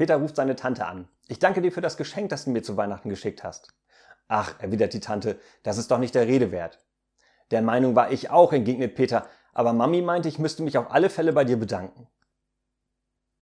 Peter ruft seine Tante an. Ich danke dir für das Geschenk, das du mir zu Weihnachten geschickt hast. Ach, erwidert die Tante, das ist doch nicht der Rede wert. Der Meinung war ich auch, entgegnet Peter, aber Mami meinte, ich müsste mich auf alle Fälle bei dir bedanken.